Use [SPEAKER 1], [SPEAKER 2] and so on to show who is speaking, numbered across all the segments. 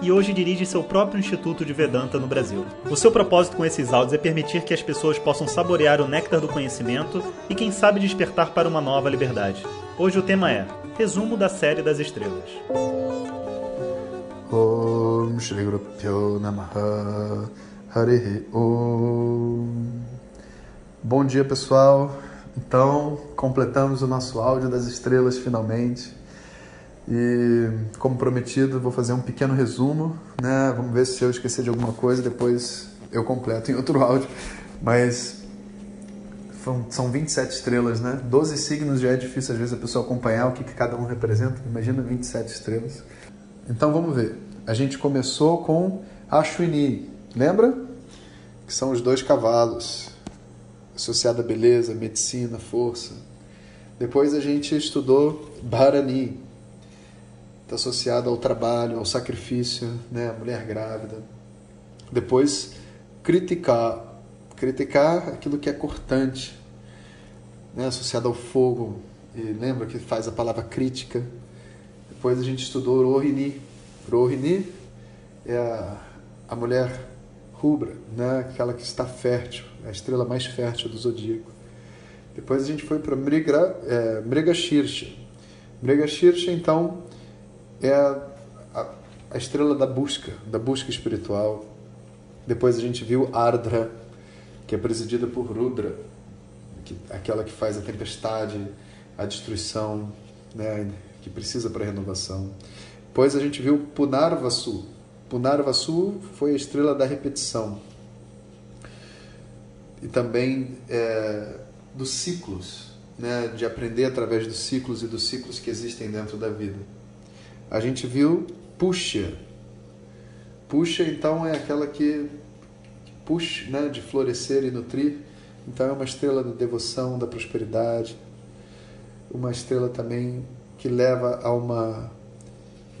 [SPEAKER 1] e hoje dirige seu próprio Instituto de Vedanta no Brasil. O seu propósito com esses áudios é permitir que as pessoas possam saborear o néctar do conhecimento e, quem sabe, despertar para uma nova liberdade. Hoje o tema é Resumo da Série das Estrelas.
[SPEAKER 2] Namaha Bom dia pessoal, então completamos o nosso áudio das estrelas finalmente e como prometido vou fazer um pequeno resumo, né? Vamos ver se eu esquecer de alguma coisa, depois eu completo em outro áudio, mas são 27 estrelas, né? 12 signos já é difícil às vezes a pessoa acompanhar o que, que cada um representa, imagina 27 estrelas. Então vamos ver. A gente começou com Ashwini, lembra? Que são os dois cavalos, associado à beleza, medicina, força. Depois a gente estudou Bharani, está associado ao trabalho, ao sacrifício, né? A mulher grávida. Depois, criticar, criticar aquilo que é cortante, né? associado ao fogo. E lembra que faz a palavra crítica? Depois a gente estudou Rohini. Rohini é a, a mulher rubra, né? aquela que está fértil, a estrela mais fértil do zodíaco. Depois a gente foi para Mriga, é, Mrigashirsha. Mrigashirsha, então, é a, a, a, estrela da busca, da busca espiritual. Depois a gente viu Ardra, que é presidida por Rudra, que, aquela que faz a tempestade, a destruição, né? que precisa para renovação. Depois a gente viu Punarvasu. Punarvasu foi a estrela da repetição. E também é, dos ciclos, né? de aprender através dos ciclos e dos ciclos que existem dentro da vida. A gente viu Puxa. Puxa, então, é aquela que puxa, né? de florescer e nutrir. Então, é uma estrela da devoção, da prosperidade. Uma estrela também que leva a uma,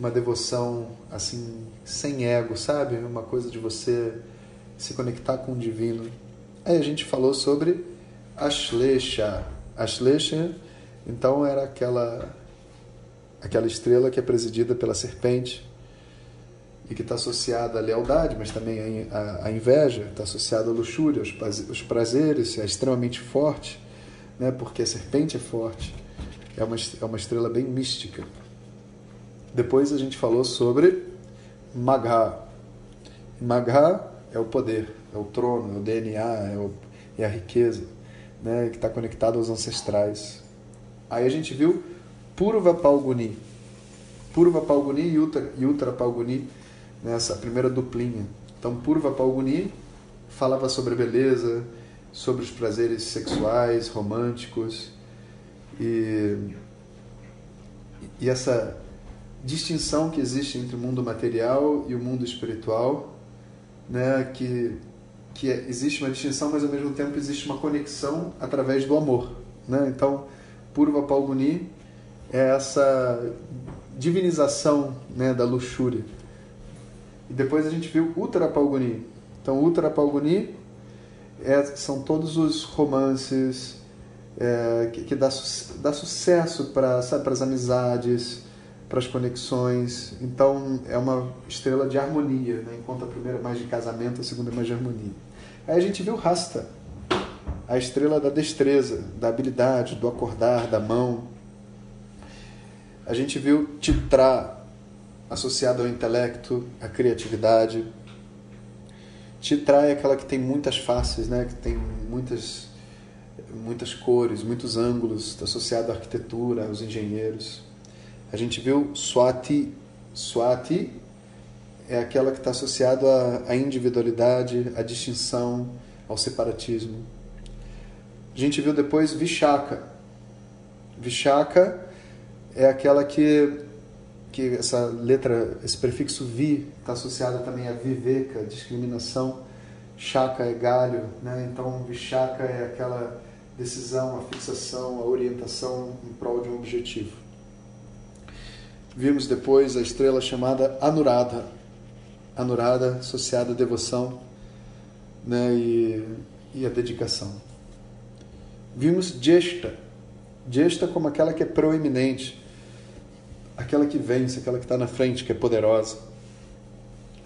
[SPEAKER 2] uma devoção assim sem ego, sabe? Uma coisa de você se conectar com o divino. Aí a gente falou sobre Ashlesha. Ashlesha, então, era aquela aquela estrela que é presidida pela serpente e que está associada à lealdade, mas também à, inveja, está associada à luxúria, aos prazeres, é extremamente forte, né? porque a serpente é forte é uma, é uma estrela bem mística. Depois a gente falou sobre Magha. Magha é o poder, é o trono, é o DNA, é, o, é a riqueza, né, que está conectado aos ancestrais. Aí a gente viu Purva Palguni. Purva Palguni e Uttara, Uttara Palguni, nessa primeira duplinha. Então, Purva Palguni falava sobre beleza, sobre os prazeres sexuais, românticos, e, e essa distinção que existe entre o mundo material e o mundo espiritual, né, que, que é, existe uma distinção, mas ao mesmo tempo existe uma conexão através do amor. Né? Então, Purva Palguni é essa divinização né, da luxúria. E depois a gente viu Uttara Palguni. Então, Uttara Palguni é, são todos os romances, é, que, que, dá, dá sucesso para as amizades, para as conexões. Então é uma estrela de harmonia, né? enquanto a primeira é mais de casamento, a segunda é mais de harmonia. Aí a gente viu Rasta, a estrela da destreza, da habilidade, do acordar, da mão. A gente viu Titra, associado ao intelecto, à criatividade. Titra é aquela que tem muitas faces, né? que tem muitas muitas cores, muitos ângulos, está associado à arquitetura, aos engenheiros. A gente viu Swati. Swati é aquela que está associada à individualidade, à distinção, ao separatismo. A gente viu depois Vishaka. Vishaka é aquela que, que essa letra, esse prefixo vi, está associado também a viveka, discriminação. Shaka é galho, né? então Vishaka é aquela decisão, a fixação, a orientação em prol de um objetivo. Vimos depois a estrela chamada Anuradha. Anuradha associada à devoção né, e, e à dedicação. Vimos Jeshta. Jeshta como aquela que é proeminente, aquela que vence, aquela que está na frente, que é poderosa.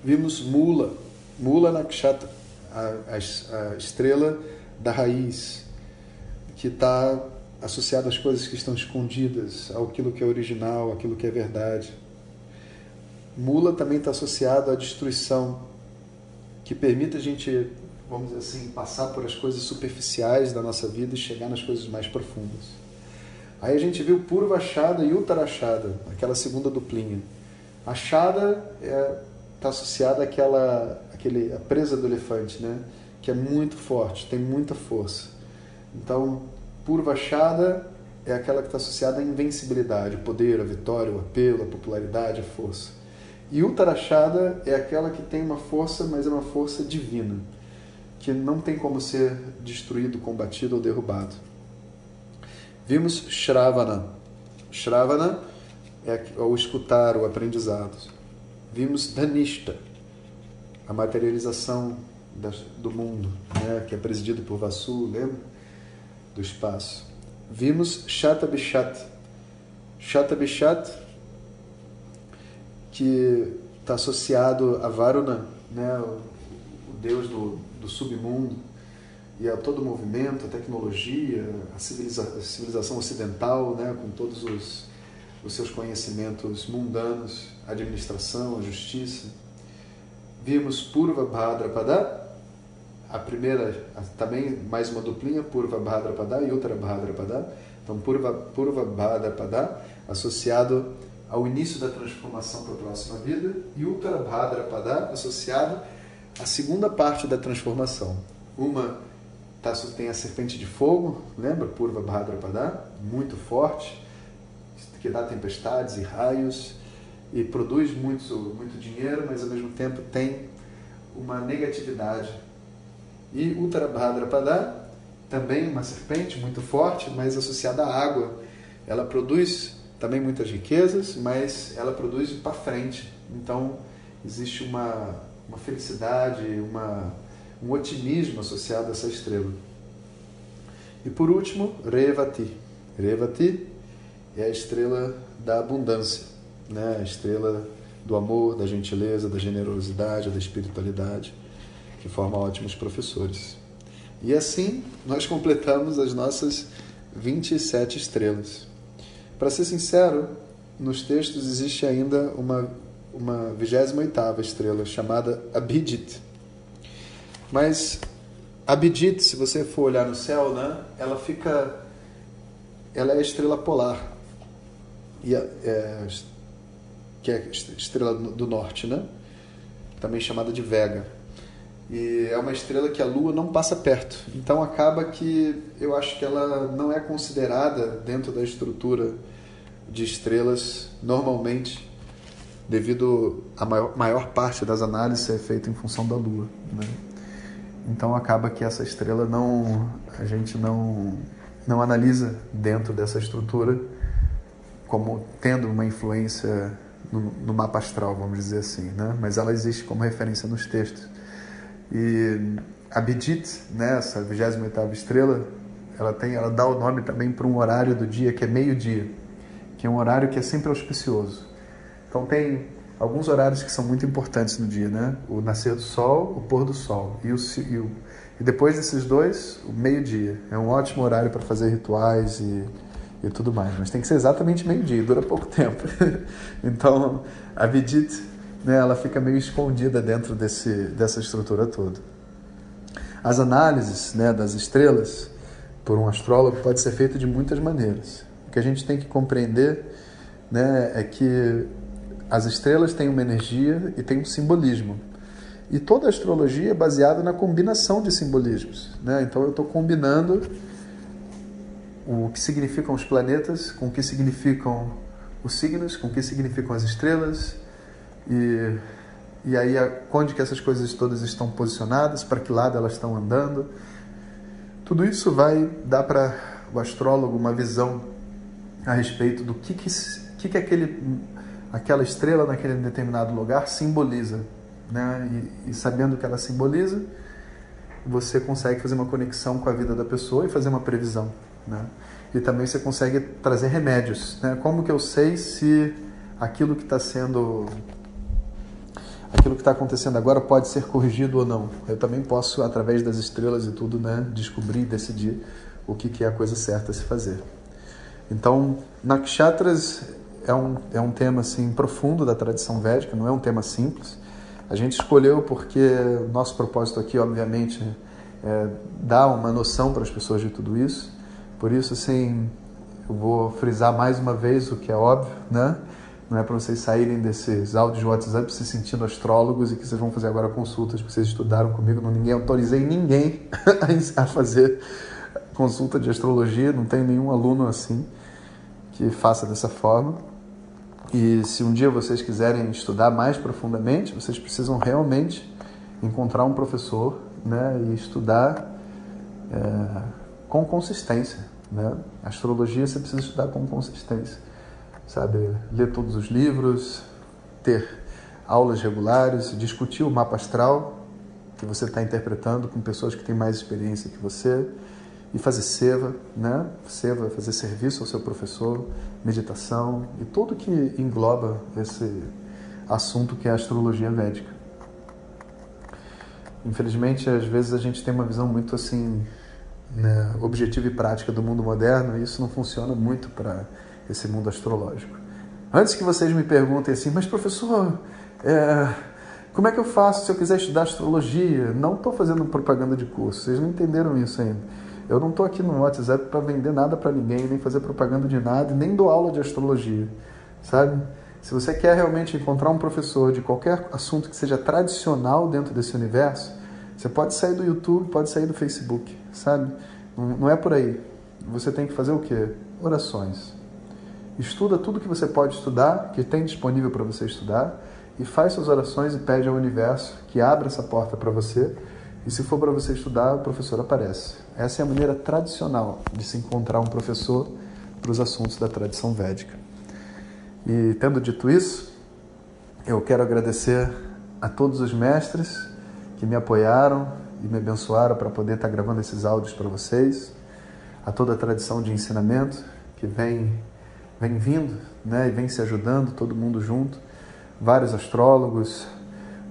[SPEAKER 2] Vimos Mula, Mula Nakshatra, a, a, a estrela da raiz, que está associada às coisas que estão escondidas, aquilo que é original, aquilo que é verdade. Mula também está associado à destruição, que permite a gente, vamos dizer assim, passar por as coisas superficiais da nossa vida e chegar nas coisas mais profundas. Aí a gente viu Purva Achada e Uttarachada, aquela segunda duplinha. Achada está é, tá associada àquela, àquele, à presa do elefante, né? que é muito forte, tem muita força. Então, Purva Achada é aquela que está associada à invencibilidade, o poder, a vitória, o apelo, a popularidade, a força. E Uttarachada é aquela que tem uma força, mas é uma força divina, que não tem como ser destruído, combatido ou derrubado. Vimos Shravana. Shravana é o escutar, o aprendizado. Vimos Dhanishta, a materialização do mundo, né, que é presidido por Vasu, lembra? Do espaço. Vimos Shatabishat. Shatabishat, que está associado a Varuna, né, o, o deus do, do submundo, e a todo o movimento, a tecnologia, a, civiliza a civilização ocidental, né, com todos os, os seus conhecimentos mundanos, a administração, a justiça. Vimos Purva Bhadrapada, a primeira, também mais uma duplinha, Purva Bhadrapada e Uttara Bhadrapada. Então, Purva, Purva Bhadrapada, associado ao início da transformação para a próxima vida, e Uttara Bhadrapada, associado à segunda parte da transformação. Uma Tá, tem a serpente de fogo, lembra? Purva Bhadrapada, muito forte, que dá tempestades e raios e produz muito, muito dinheiro, mas ao mesmo tempo tem uma negatividade. E Uttara Bhadrapada, também uma serpente muito forte, mas associada à água. Ela produz também muitas riquezas, mas ela produz para frente. Então existe uma, uma felicidade, uma um otimismo associado a essa estrela. E por último, Revati. Revati é a estrela da abundância, né? a estrela do amor, da gentileza, da generosidade, da espiritualidade, que forma ótimos professores. E assim nós completamos as nossas 27 estrelas. Para ser sincero, nos textos existe ainda uma, uma 28 estrela chamada Abhijit mas Abhijit, se você for olhar no céu, né, ela fica. Ela é a estrela polar. E é, é, que é estrela do norte, né? Também chamada de Vega. E é uma estrela que a Lua não passa perto. Então acaba que eu acho que ela não é considerada dentro da estrutura de estrelas normalmente, devido a maior, maior parte das análises ser feita em função da Lua. Né? Então acaba que essa estrela não a gente não não analisa dentro dessa estrutura como tendo uma influência no, no mapa astral, vamos dizer assim, né? Mas ela existe como referência nos textos. E Abhijit, né, essa 28ª estrela, ela tem, ela dá o nome também para um horário do dia que é meio-dia, que é um horário que é sempre auspicioso. Então tem alguns horários que são muito importantes no dia, né? O nascer do sol, o pôr do sol e, o, e, o, e depois desses dois, o meio-dia. É um ótimo horário para fazer rituais e, e tudo mais, mas tem que ser exatamente meio-dia, dura pouco tempo. então, a Vidit, né, ela fica meio escondida dentro desse, dessa estrutura toda. As análises né, das estrelas por um astrólogo pode ser feita de muitas maneiras. O que a gente tem que compreender né, é que as estrelas têm uma energia e têm um simbolismo. E toda a astrologia é baseada na combinação de simbolismos. Né? Então eu estou combinando o que significam os planetas com o que significam os signos, com o que significam as estrelas e, e aí onde que essas coisas todas estão posicionadas, para que lado elas estão andando, Tudo isso vai dar para o astrólogo uma visão a respeito do que, que, que, que aquele, aquela estrela naquele determinado lugar simboliza. Né? E, e sabendo o que ela simboliza, você consegue fazer uma conexão com a vida da pessoa e fazer uma previsão. Né? E também você consegue trazer remédios. Né? Como que eu sei se aquilo que está sendo aquilo que está acontecendo agora pode ser corrigido ou não. Eu também posso, através das estrelas e tudo, né, descobrir decidir o que, que é a coisa certa a se fazer. Então, Nakshatras é um, é um tema assim, profundo da tradição védica, não é um tema simples. A gente escolheu porque nosso propósito aqui, obviamente, é dar uma noção para as pessoas de tudo isso. Por isso, assim, eu vou frisar mais uma vez o que é óbvio, né? Não é para vocês saírem desses áudios de WhatsApp se sentindo astrólogos e que vocês vão fazer agora consultas que vocês estudaram comigo. Não ninguém autorizei ninguém a fazer consulta de astrologia. Não tem nenhum aluno assim que faça dessa forma. E se um dia vocês quiserem estudar mais profundamente, vocês precisam realmente encontrar um professor né, e estudar é, com consistência. Né? Astrologia você precisa estudar com consistência sabe? Ler todos os livros, ter aulas regulares, discutir o mapa astral que você está interpretando com pessoas que têm mais experiência que você e fazer seva, né? Seva, fazer serviço ao seu professor, meditação e tudo que engloba esse assunto que é a astrologia védica. Infelizmente, às vezes a gente tem uma visão muito assim né, objetiva e prática do mundo moderno e isso não funciona muito para esse mundo astrológico. Antes que vocês me perguntem assim, mas professor, é, como é que eu faço se eu quiser estudar astrologia? Não estou fazendo propaganda de curso, vocês não entenderam isso ainda. Eu não estou aqui no WhatsApp para vender nada para ninguém, nem fazer propaganda de nada, nem dou aula de astrologia, sabe? Se você quer realmente encontrar um professor de qualquer assunto que seja tradicional dentro desse universo, você pode sair do YouTube, pode sair do Facebook, sabe? Não é por aí. Você tem que fazer o quê? Orações. Estuda tudo que você pode estudar, que tem disponível para você estudar, e faz suas orações e pede ao universo que abra essa porta para você. E se for para você estudar, o professor aparece. Essa é a maneira tradicional de se encontrar um professor para os assuntos da tradição védica. E tendo dito isso, eu quero agradecer a todos os mestres que me apoiaram e me abençoaram para poder estar gravando esses áudios para vocês, a toda a tradição de ensinamento que vem vem vindo né, e vem se ajudando, todo mundo junto. Vários astrólogos,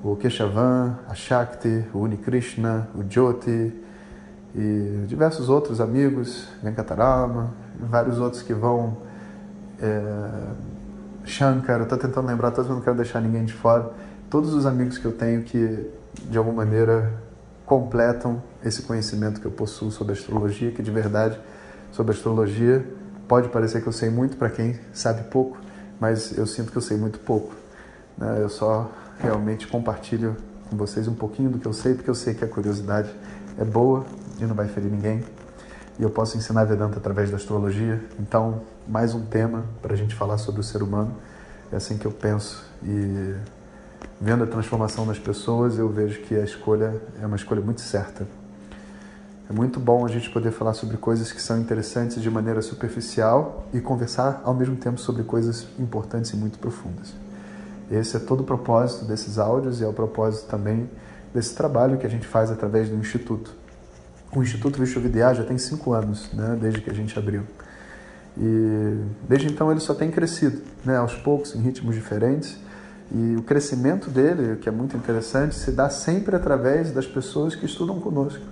[SPEAKER 2] o Keshavan, a Shakti, o Unikrishna, o Jyoti e diversos outros amigos, Venkatarama, vários outros que vão. É, Shankar, eu estou tentando lembrar, todos não quero deixar ninguém de fora. Todos os amigos que eu tenho que, de alguma maneira, completam esse conhecimento que eu possuo sobre astrologia, que de verdade, sobre astrologia, Pode parecer que eu sei muito para quem sabe pouco, mas eu sinto que eu sei muito pouco. Né? Eu só realmente compartilho com vocês um pouquinho do que eu sei, porque eu sei que a curiosidade é boa e não vai ferir ninguém. E eu posso ensinar Vedanta através da astrologia. Então, mais um tema para a gente falar sobre o ser humano. É assim que eu penso. E vendo a transformação nas pessoas, eu vejo que a escolha é uma escolha muito certa. É muito bom a gente poder falar sobre coisas que são interessantes de maneira superficial e conversar ao mesmo tempo sobre coisas importantes e muito profundas. Esse é todo o propósito desses áudios e é o propósito também desse trabalho que a gente faz através do Instituto. O Instituto Vishwavidya já tem cinco anos, né, desde que a gente abriu. E desde então ele só tem crescido, né, aos poucos, em ritmos diferentes. E o crescimento dele, que é muito interessante, se dá sempre através das pessoas que estudam conosco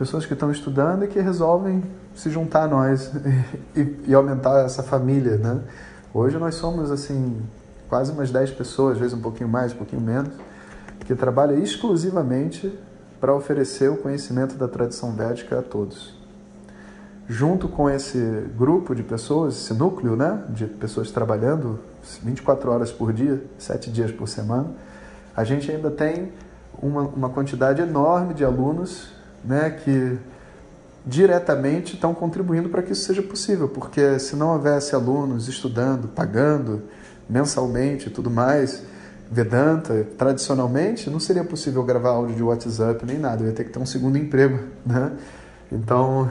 [SPEAKER 2] pessoas que estão estudando e que resolvem se juntar a nós e, e, aumentar essa família, né? Hoje nós somos, assim, quase umas 10 pessoas, às vezes um pouquinho mais, um pouquinho menos, que trabalham exclusivamente para oferecer o conhecimento da tradição védica a todos. Junto com esse grupo de pessoas, esse núcleo né, de pessoas trabalhando 24 horas por dia, 7 dias por semana, a gente ainda tem uma, uma quantidade enorme de alunos né, que diretamente estão contribuindo para que isso seja possível, porque se não houvesse alunos estudando, pagando mensalmente e tudo mais, Vedanta, tradicionalmente, não seria possível gravar áudio de WhatsApp nem nada, eu ia ter que ter um segundo emprego, né? Então,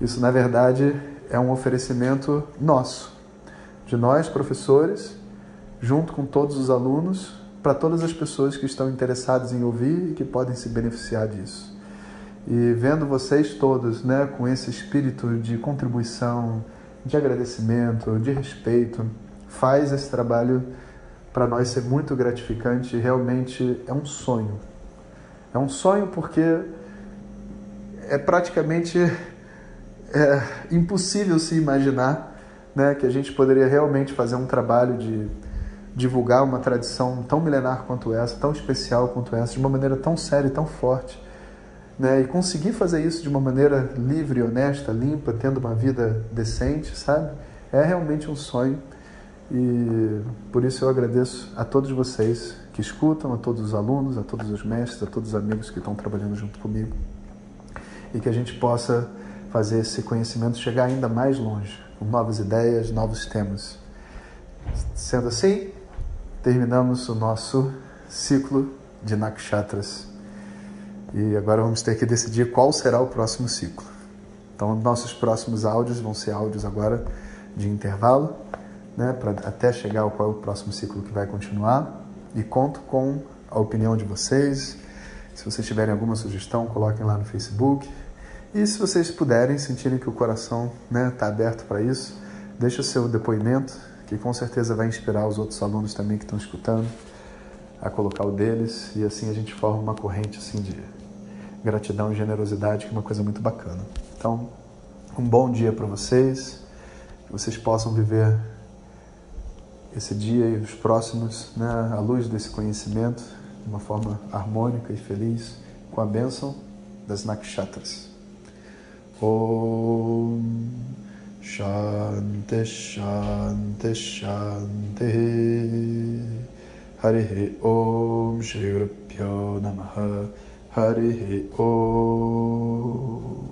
[SPEAKER 2] isso na verdade é um oferecimento nosso, de nós, professores, junto com todos os alunos, para todas as pessoas que estão interessadas em ouvir e que podem se beneficiar disso. E vendo vocês todos né, com esse espírito de contribuição, de agradecimento, de respeito, faz esse trabalho para nós ser muito gratificante. Realmente é um sonho. É um sonho porque é praticamente é, impossível se imaginar né, que a gente poderia realmente fazer um trabalho de divulgar uma tradição tão milenar quanto essa, tão especial quanto essa, de uma maneira tão séria e tão forte. Né? E conseguir fazer isso de uma maneira livre, honesta, limpa, tendo uma vida decente, sabe? É realmente um sonho. E por isso eu agradeço a todos vocês que escutam, a todos os alunos, a todos os mestres, a todos os amigos que estão trabalhando junto comigo. E que a gente possa fazer esse conhecimento chegar ainda mais longe, com novas ideias, novos temas. Sendo assim, terminamos o nosso ciclo de Nakshatras. E agora vamos ter que decidir qual será o próximo ciclo. Então, nossos próximos áudios vão ser áudios agora de intervalo, né, para até chegar ao qual é o próximo ciclo que vai continuar. E conto com a opinião de vocês. Se vocês tiverem alguma sugestão, coloquem lá no Facebook. E se vocês puderem, sentirem que o coração está né, tá aberto para isso, deixe o seu depoimento que com certeza vai inspirar os outros alunos também que estão escutando a colocar o deles e assim a gente forma uma corrente assim de gratidão e generosidade, que é uma coisa muito bacana. Então, um bom dia para vocês, que vocês possam viver esse dia e os próximos né, à luz desse conhecimento de uma forma harmônica e feliz, com a bênção das nakshatras. Om Shanti Shanti Shanti. Hari Om Shri Guru Namaha. Hari Om